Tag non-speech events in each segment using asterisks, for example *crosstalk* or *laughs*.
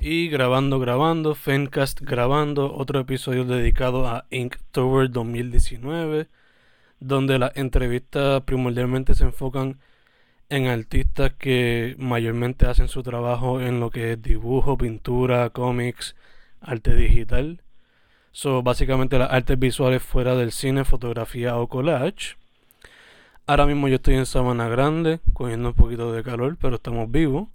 Y grabando, grabando, Fencast grabando, otro episodio dedicado a Inktober 2019, donde las entrevistas primordialmente se enfocan en artistas que mayormente hacen su trabajo en lo que es dibujo, pintura, cómics, arte digital. Son básicamente las artes visuales fuera del cine, fotografía o collage. Ahora mismo yo estoy en Sabana Grande, cogiendo un poquito de calor, pero estamos vivos.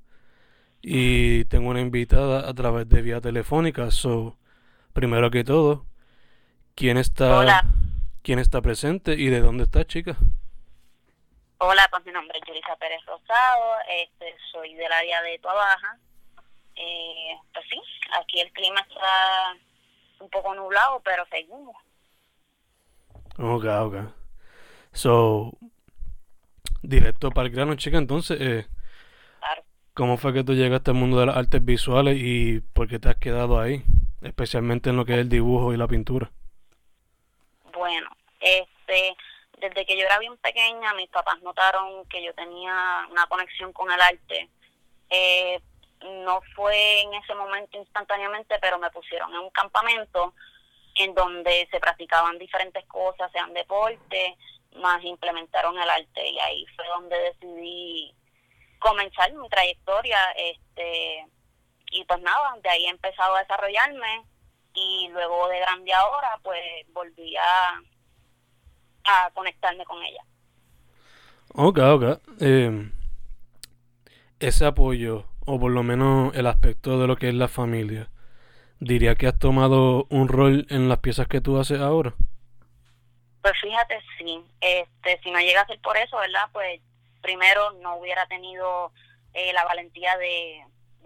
Y tengo una invitada a través de vía telefónica. So, primero que todo, ¿quién está, ¿quién está presente y de dónde está, chica? Hola, pues mi nombre es Yulisa Pérez Rosado, este, soy del área de Tuabaja. Eh, pues sí, aquí el clima está un poco nublado, pero seguimos. Ok, ok. So, directo para el grano, chica, entonces, eh, ¿Cómo fue que tú llegaste al mundo de las artes visuales y por qué te has quedado ahí? Especialmente en lo que es el dibujo y la pintura. Bueno, este, desde que yo era bien pequeña, mis papás notaron que yo tenía una conexión con el arte. Eh, no fue en ese momento instantáneamente, pero me pusieron en un campamento en donde se practicaban diferentes cosas, sean deporte, más implementaron el arte y ahí fue donde decidí comenzar mi trayectoria este y pues nada, de ahí he empezado a desarrollarme y luego de grande ahora pues volví a, a conectarme con ella. Ok, ok. Eh, ese apoyo, o por lo menos el aspecto de lo que es la familia, diría que has tomado un rol en las piezas que tú haces ahora. Pues fíjate, sí. Este, si no llega a ser por eso, ¿verdad? Pues primero no hubiera tenido eh, la valentía de,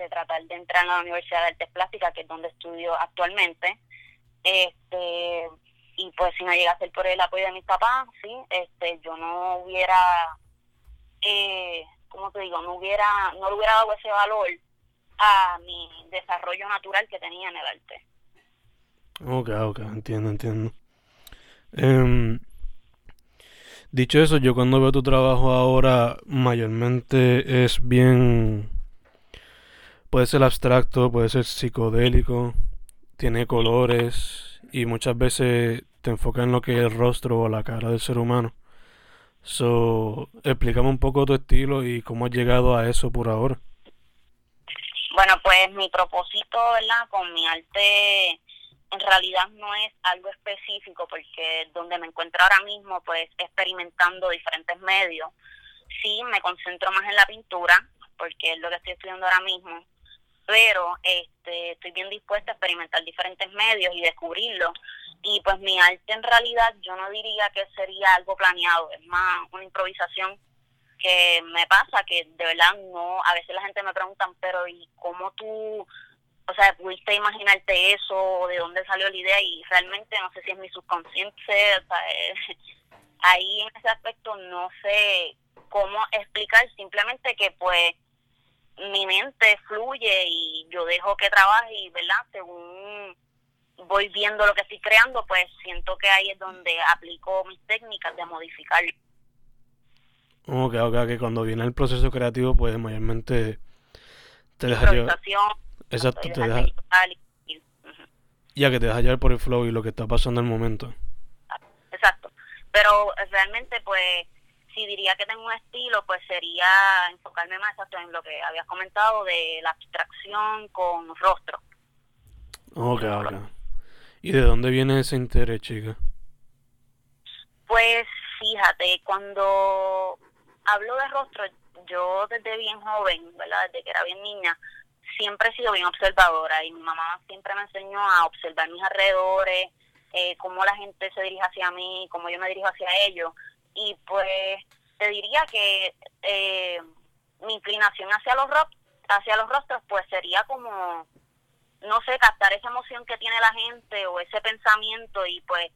tratar de entrar a la Universidad de Artes Plásticas, que es donde estudio actualmente. Este, y pues si no llega a ser por el apoyo de mis papás, sí, este, yo no hubiera, eh, ¿cómo te digo? No hubiera, no le hubiera dado ese valor a mi desarrollo natural que tenía en el arte. Ok, ok, entiendo, entiendo. Em, Dicho eso, yo cuando veo tu trabajo ahora, mayormente es bien. Puede ser abstracto, puede ser psicodélico, tiene colores y muchas veces te enfoca en lo que es el rostro o la cara del ser humano. So, explícame un poco tu estilo y cómo has llegado a eso por ahora. Bueno, pues mi propósito, ¿verdad? Con mi arte en realidad no es algo específico porque donde me encuentro ahora mismo pues experimentando diferentes medios. Sí, me concentro más en la pintura porque es lo que estoy estudiando ahora mismo, pero este estoy bien dispuesta a experimentar diferentes medios y descubrirlo. Y pues mi arte en realidad yo no diría que sería algo planeado, es más una improvisación que me pasa que de verdad no, a veces la gente me pregunta, pero ¿y cómo tú o sea, pudiste imaginarte eso, de dónde salió la idea y realmente no sé si es mi subconsciente, o sea, *laughs* ahí en ese aspecto no sé cómo explicar, simplemente que pues mi mente fluye y yo dejo que trabaje y, ¿verdad? Según voy viendo lo que estoy creando, pues siento que ahí es donde aplico mis técnicas de modificar. Ok, ok, que cuando viene el proceso creativo, pues mayormente te deja Exacto, te deja... Ya que te deja llevar por el flow y lo que está pasando en el momento. Exacto. Pero eh, realmente, pues, si diría que tengo un estilo, pues sería enfocarme más exacto en lo que habías comentado de la abstracción con rostro. Ok, ok. ¿Y de dónde viene ese interés, chica? Pues fíjate, cuando hablo de rostro, yo desde bien joven, ¿verdad? Desde que era bien niña, siempre he sido bien observadora y mi mamá siempre me enseñó a observar mis alrededores, eh, cómo la gente se dirige hacia mí, cómo yo me dirijo hacia ellos. Y pues te diría que eh, mi inclinación hacia los hacia los rostros pues sería como no sé, captar esa emoción que tiene la gente o ese pensamiento y pues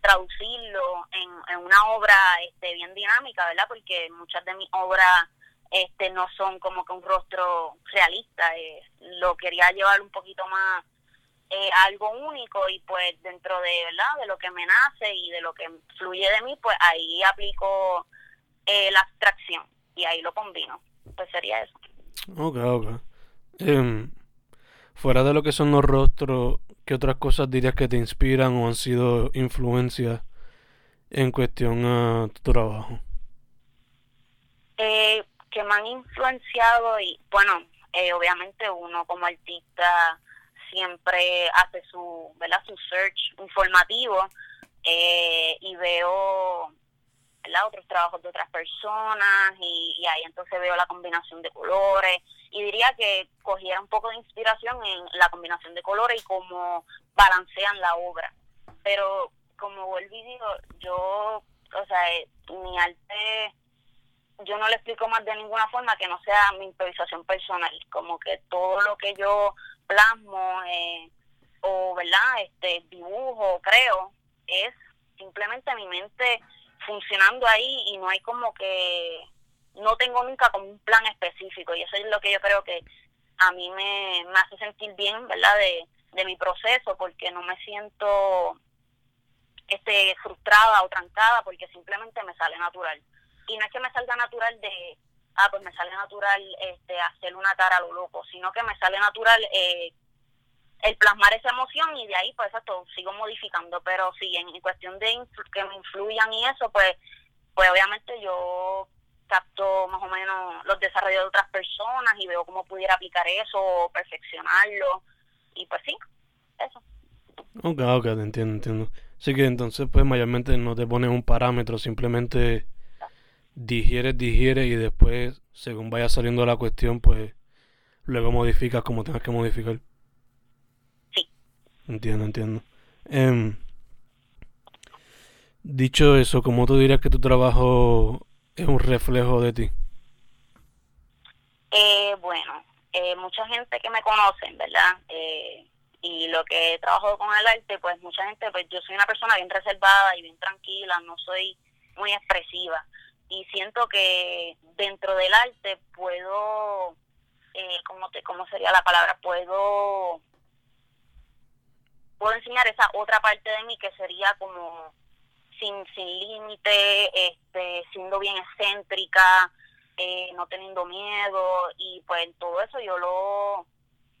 traducirlo en, en una obra este, bien dinámica, ¿verdad? Porque muchas de mis obras este no son como que un rostro realista, eh, lo quería llevar un poquito más eh, algo único y pues dentro de verdad de lo que me nace y de lo que fluye de mí, pues ahí aplico eh, la abstracción y ahí lo combino. Pues sería eso. Ok, ok. Em, fuera de lo que son los rostros, ¿qué otras cosas dirías que te inspiran o han sido influencias en cuestión a tu trabajo? Eh, que me han influenciado y bueno, eh, obviamente uno como artista siempre hace su, ¿verdad? su search informativo eh, y veo ¿verdad? otros trabajos de otras personas y, ahí entonces veo la combinación de colores y diría que cogiera un poco de inspiración en la combinación de colores y cómo balancean la obra. Pero como vuelvo y digo, yo, o sea, eh, mi arte yo no le explico más de ninguna forma que no sea mi improvisación personal, como que todo lo que yo plasmo eh, o verdad este dibujo creo es simplemente mi mente funcionando ahí y no hay como que no tengo nunca como un plan específico y eso es lo que yo creo que a mí me, me hace sentir bien verdad de, de mi proceso porque no me siento este frustrada o trancada porque simplemente me sale natural y no es que me salga natural de, ah, pues me sale natural este hacer una cara a lo loco, sino que me sale natural eh, el plasmar esa emoción y de ahí pues eso sigo modificando, pero sí, en, cuestión de que me influyan y eso, pues, pues obviamente yo capto más o menos los desarrollos de otras personas y veo cómo pudiera aplicar eso o perfeccionarlo y pues sí, eso. Ok, ok, entiendo, entiendo. Así que entonces pues mayormente no te pones un parámetro, simplemente digieres, digieres y después, según vaya saliendo la cuestión, pues luego modificas como tengas que modificar. Sí. Entiendo, entiendo. Em, dicho eso, ¿cómo tú dirías que tu trabajo es un reflejo de ti? Eh, bueno, eh, mucha gente que me conoce, ¿verdad? Eh, y lo que he trabajado con el arte, pues mucha gente, pues yo soy una persona bien reservada y bien tranquila, no soy muy expresiva y siento que dentro del arte puedo, eh, ¿cómo, te, ¿cómo sería la palabra? Puedo, puedo enseñar esa otra parte de mí que sería como sin, sin límite, este, siendo bien excéntrica, eh, no teniendo miedo y pues todo eso yo lo,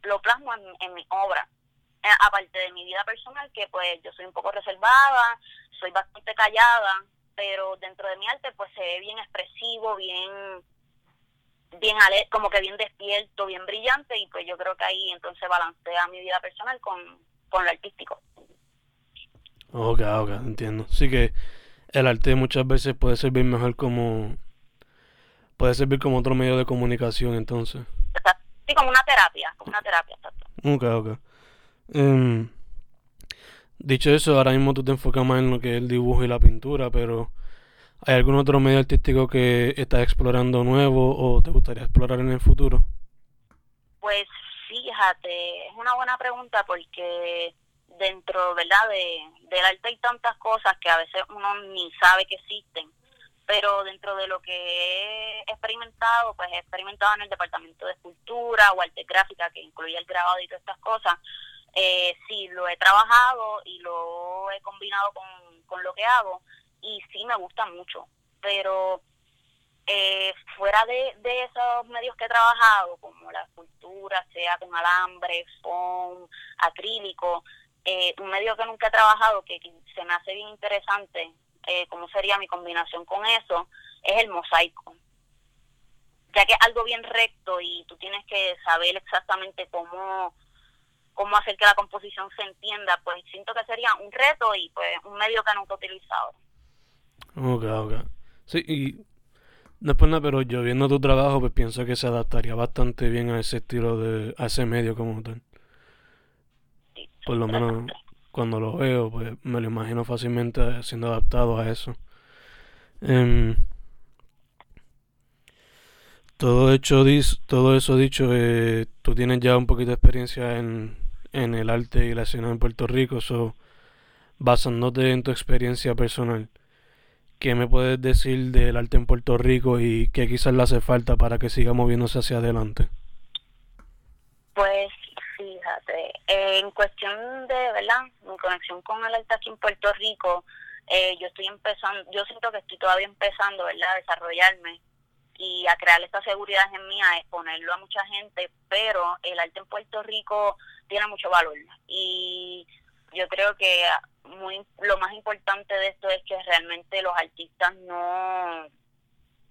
lo plasmo en, mi obra. Eh, aparte de mi vida personal, que pues yo soy un poco reservada, soy bastante callada, pero dentro de mi arte pues se ve bien expresivo, bien bien como que bien despierto, bien brillante y pues yo creo que ahí entonces balancea mi vida personal con, con lo artístico. Ok, ok, entiendo. Sí que el arte muchas veces puede servir mejor como puede servir como otro medio de comunicación entonces. Sí, como una terapia, como una terapia, exacto. Ok, ok. Um, Dicho eso, ahora mismo tú te enfocas más en lo que es el dibujo y la pintura, pero ¿hay algún otro medio artístico que estás explorando nuevo o te gustaría explorar en el futuro? Pues fíjate, es una buena pregunta porque dentro ¿verdad? De, del arte hay tantas cosas que a veces uno ni sabe que existen, pero dentro de lo que he experimentado, pues he experimentado en el departamento de escultura o arte gráfica que incluye el grabado y todas estas cosas, eh, sí, lo he trabajado y lo he combinado con, con lo que hago y sí me gusta mucho, pero eh, fuera de, de esos medios que he trabajado, como la escultura, sea con alambre, foam, acrílico, eh, un medio que nunca he trabajado que, se me hace bien interesante, eh, como sería mi combinación con eso, es el mosaico. Ya que es algo bien recto y tú tienes que saber exactamente cómo cómo hacer que la composición se entienda, pues siento que sería un reto y pues un medio que nunca he utilizado. Ok, ok. Sí, y no es por nada, pero yo viendo tu trabajo, pues pienso que se adaptaría bastante bien a ese estilo de, a ese medio como tal. por lo menos cuando lo veo, pues me lo imagino fácilmente siendo adaptado a eso. Um, Todo, hecho, todo eso dicho, eh, tú tienes ya un poquito de experiencia en, en el arte y la escena en Puerto Rico, so, basándote en tu experiencia personal, ¿qué me puedes decir del arte en Puerto Rico y qué quizás le hace falta para que siga moviéndose hacia adelante? Pues fíjate, en cuestión de, ¿verdad? Mi conexión con el arte aquí en Puerto Rico, eh, yo estoy empezando, yo siento que estoy todavía empezando, ¿verdad? A desarrollarme y a crear esta seguridad en mí, a exponerlo a mucha gente, pero el arte en Puerto Rico tiene mucho valor. Y yo creo que muy lo más importante de esto es que realmente los artistas no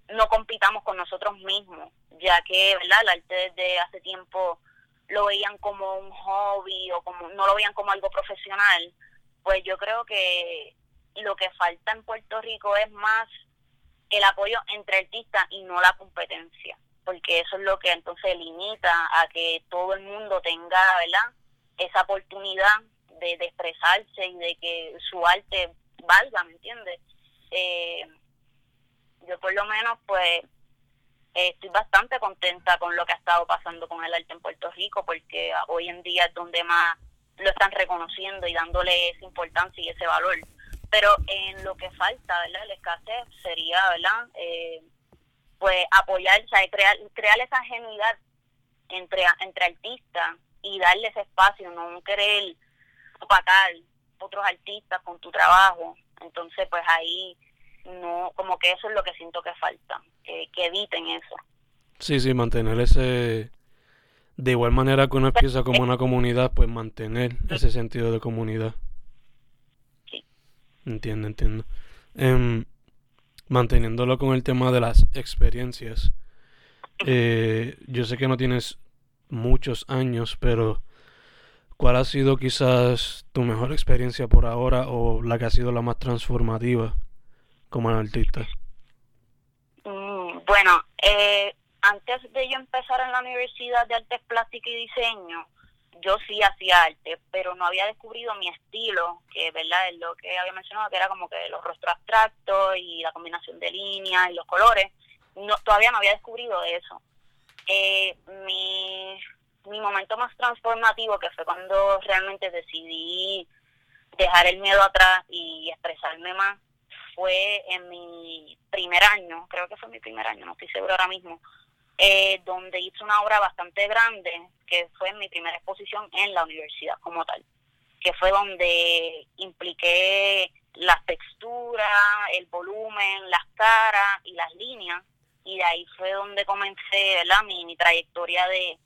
no compitamos con nosotros mismos, ya que verdad el arte desde hace tiempo lo veían como un hobby o como no lo veían como algo profesional, pues yo creo que lo que falta en Puerto Rico es más el apoyo entre artistas y no la competencia, porque eso es lo que entonces limita a que todo el mundo tenga, ¿verdad? Esa oportunidad de, expresarse y de que su arte valga, ¿me entiendes? Eh, yo por lo menos pues estoy bastante contenta con lo que ha estado pasando con el arte en Puerto Rico porque hoy en día es donde más lo están reconociendo y dándole esa importancia y ese valor. Pero en lo que falta, ¿verdad? El escasez sería, ¿verdad? Eh, pues apoyar, o sea, crear, crear esa genuidad entre, entre artistas y darle ese espacio, no querer opacar otros artistas con tu trabajo. Entonces, pues ahí no, como que eso es lo que siento que falta, que, que eviten eso. Sí, sí, mantener ese, de igual manera que uno empieza como una comunidad, pues mantener ese sentido de comunidad. Entiendo, entiendo. Em, manteniéndolo con el tema de las experiencias. Eh, yo sé que no tienes muchos años, pero ¿cuál ha sido quizás tu mejor experiencia por ahora o la que ha sido la más transformativa como artista? Mm, bueno, eh, antes de yo empezar en la Universidad de Artes Plásticas y Diseño, yo sí hacía arte, pero no había descubrido mi estilo, que verdad es lo que había mencionado, que era como que los rostros abstractos y la combinación de líneas y los colores. No, todavía no había descubrido eso. Eh, mi, mi momento más transformativo, que fue cuando realmente decidí dejar el miedo atrás y expresarme más, fue en mi primer año, creo que fue mi primer año, no estoy seguro ahora mismo, eh, donde hice una obra bastante grande, que fue mi primera exposición en la universidad como tal, que fue donde impliqué las texturas, el volumen, las caras y las líneas, y de ahí fue donde comencé ¿verdad? Mi, trayectoria de,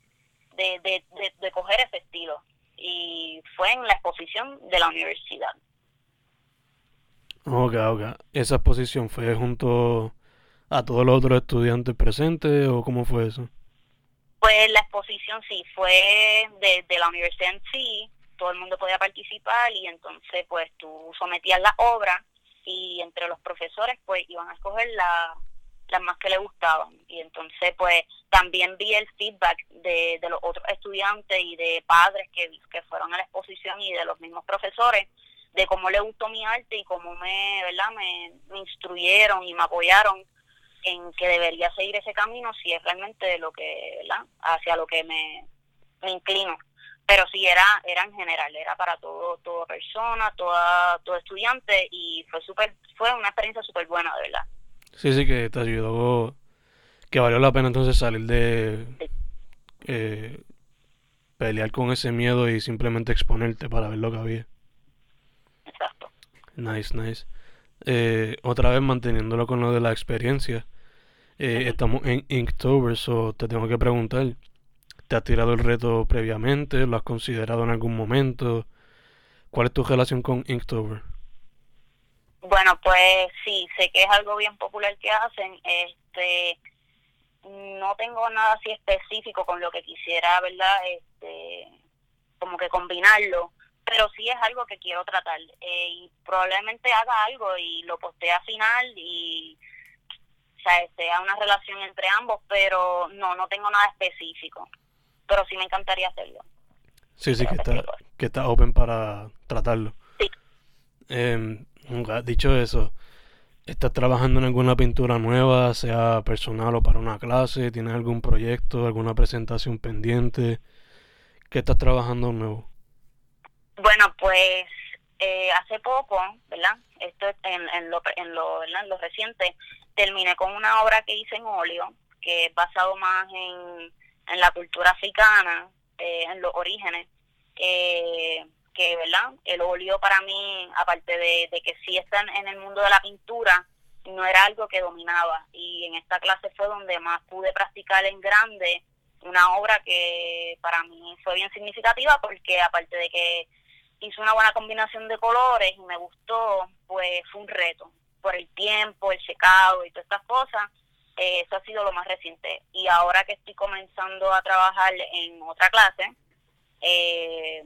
de, de, de coger ese estilo, y fue en la exposición de la universidad. Ok, ok. Esa exposición fue junto a todos los otros estudiantes presentes o cómo fue eso? Pues la exposición sí, fue de, la universidad en sí, todo el mundo podía participar y entonces pues tú sometías la obra y entre los profesores pues iban a escoger la, las más que le gustaban y entonces pues también vi el feedback de, de los otros estudiantes y de padres que, que fueron a la exposición y de los mismos profesores de cómo le gustó mi arte y cómo me, ¿verdad? me instruyeron y me apoyaron en que debería seguir ese camino si es realmente lo que, ¿verdad? Hacia lo que me, inclino. Pero sí era, era en general, era para todo, toda persona, toda, todo estudiante y fue super, fue una experiencia súper buena, de verdad. Sí, sí, que te ayudó, que valió la pena entonces salir de eh, pelear con ese miedo y simplemente exponerte para ver lo que había. Exacto. Nice, nice. Eh, otra vez manteniéndolo con lo de la experiencia. Eh, estamos en Inktober, so te tengo que preguntar, ¿te has tirado el reto previamente? ¿Lo has considerado en algún momento? ¿Cuál es tu relación con Inktober? Bueno, pues sí, sé que es algo bien popular que hacen. Este, no tengo nada así específico con lo que quisiera, ¿verdad? Este, como que combinarlo pero sí es algo que quiero tratar eh, y probablemente haga algo y lo postee a final y o sea, sea una relación entre ambos, pero no, no tengo nada específico, pero sí me encantaría hacerlo. Sí, sí, que está, que está open para tratarlo. Sí. Eh, dicho eso, ¿Estás trabajando en alguna pintura nueva, sea personal o para una clase? ¿Tienes algún proyecto, alguna presentación pendiente? ¿Qué estás trabajando nuevo? Bueno, pues eh, hace poco, ¿verdad? Esto en, en, lo, en, lo, en lo reciente, terminé con una obra que hice en óleo, que es basado más en, en la cultura africana, eh, en los orígenes. Eh, que, ¿verdad? El óleo para mí, aparte de, que sí está en, el mundo de la pintura, no era algo que dominaba. Y en esta clase fue donde más pude practicar en grande una obra que para mí fue bien significativa porque aparte de que hizo una buena combinación de colores y me gustó, pues fue un reto por el tiempo, el secado y todas estas cosas. Eh, eso ha sido lo más reciente. Y ahora que estoy comenzando a trabajar en otra clase, eh,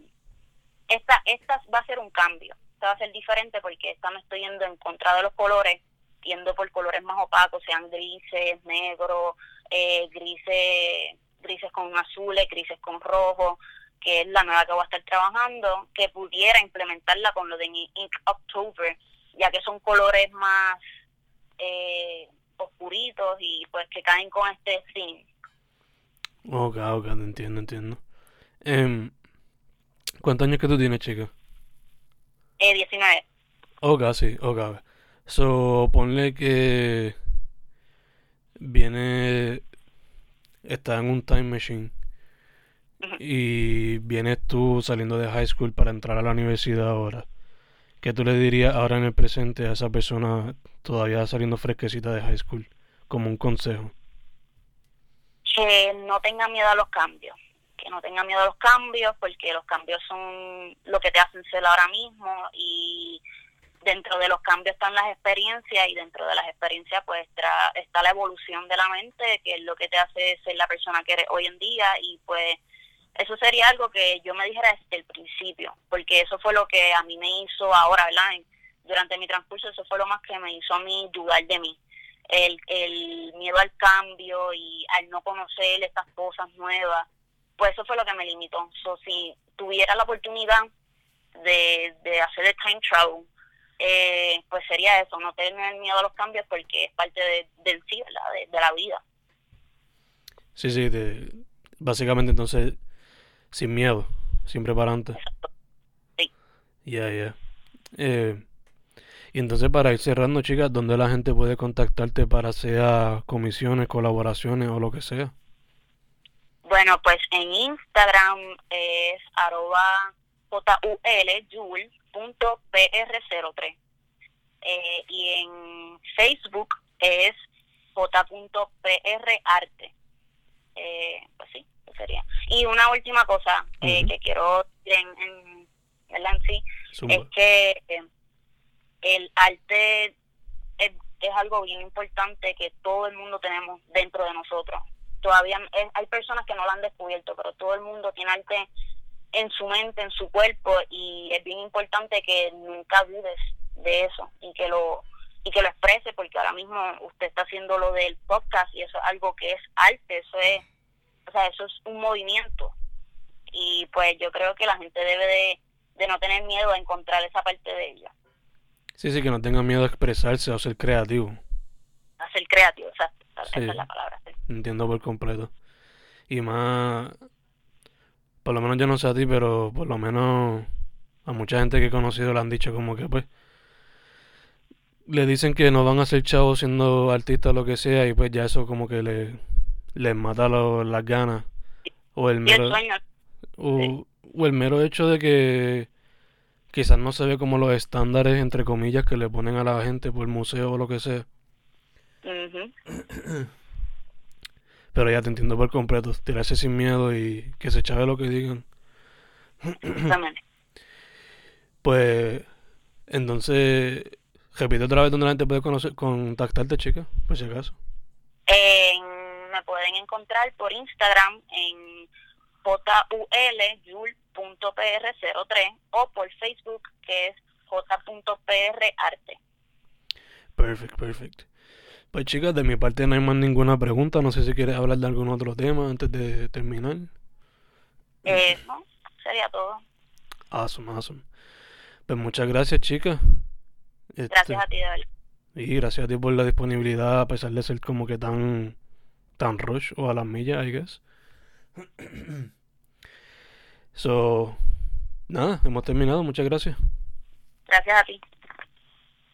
esta, esta va a ser un cambio, esta va a ser diferente porque esta me estoy yendo en contra de los colores, yendo por colores más opacos, sean grises, negros, eh, grises, grises con azules, grises con rojo, que es la nueva que voy a estar trabajando, que pudiera implementarla con lo de Ink October, ya que son colores más eh, oscuritos y pues que caen con este theme. Ok, ok, entiendo, entiendo. Eh, ¿Cuántos años que tú tienes, chica? Eh, 19. Ok, sí, ok. So, ponle que viene, está en un time machine y vienes tú saliendo de high school para entrar a la universidad ahora. ¿Qué tú le dirías ahora en el presente a esa persona todavía saliendo fresquecita de high school como un consejo? Que no tenga miedo a los cambios que no tenga miedo a los cambios, porque los cambios son lo que te hacen ser ahora mismo y dentro de los cambios están las experiencias y dentro de las experiencias pues está la evolución de la mente, que es lo que te hace ser la persona que eres hoy en día y pues eso sería algo que yo me dijera desde el principio, porque eso fue lo que a mí me hizo ahora, ¿verdad? Durante mi transcurso eso fue lo más que me hizo a mí dudar de mí. El, el miedo al cambio y al no conocer estas cosas nuevas pues eso fue lo que me limitó. So, si tuviera la oportunidad de, de hacer el time travel, eh, pues sería eso, no tener miedo a los cambios porque es parte de, del sí, De, de, la vida. Sí, sí, básicamente entonces sin miedo, siempre para antes. Sí. Ya, ya. Eh, y entonces para ir cerrando, chicas, ¿dónde la gente puede contactarte para sea comisiones, colaboraciones o lo que sea? Bueno, pues en Instagram es arroba jul.pr03 eh, y en Facebook es j.prarte. Eh, pues sí, sería. Y una última cosa eh, que quiero en, en, en sí es que eh, el arte es, es algo bien importante que todo el mundo tenemos dentro de nosotros. Todavía hay personas que no lo han descubierto, pero todo el mundo tiene arte en su mente, en su cuerpo y es bien importante que nunca dudes de eso y que lo y que lo exprese porque ahora mismo usted está haciendo lo del podcast y eso es algo que es arte, eso es o sea, eso es un movimiento y pues yo creo que la gente debe de, de no tener miedo a encontrar esa parte de ella. Sí, sí, que no tenga miedo a expresarse o ser creativo. A ser creativo, exacto. Esa es la palabra. Entiendo por completo. Y más, por lo menos yo no sé a ti, pero por lo menos a mucha gente que he conocido le han dicho como que pues le dicen que no van a ser chavos siendo artistas o lo que sea y pues ya eso como que le les mata las ganas o el mero o, o, el mero hecho de que quizás no se ve como los estándares entre comillas que le ponen a la gente por museo o lo que sea *clears throat* Pero ya te entiendo por completo. Tirarse sin miedo y que se chave lo que digan. *clears throat* pues, entonces, repite otra vez donde la gente puede conocer, contactarte, chica, por si acaso. Me pueden encontrar por Instagram en jul.pr03 o por Facebook que es j.prarte. Perfect, perfect. Pues chicas, de mi parte no hay más ninguna pregunta. No sé si quieres hablar de algún otro tema antes de terminar. Eh, no, sería todo. Awesome, awesome. Pues muchas gracias, chicas. Gracias este, a ti, David. Y gracias a ti por la disponibilidad, a pesar de ser como que tan, tan rush o a las millas, I guess. *clears throat* so, nada, hemos terminado. Muchas gracias. Gracias a ti.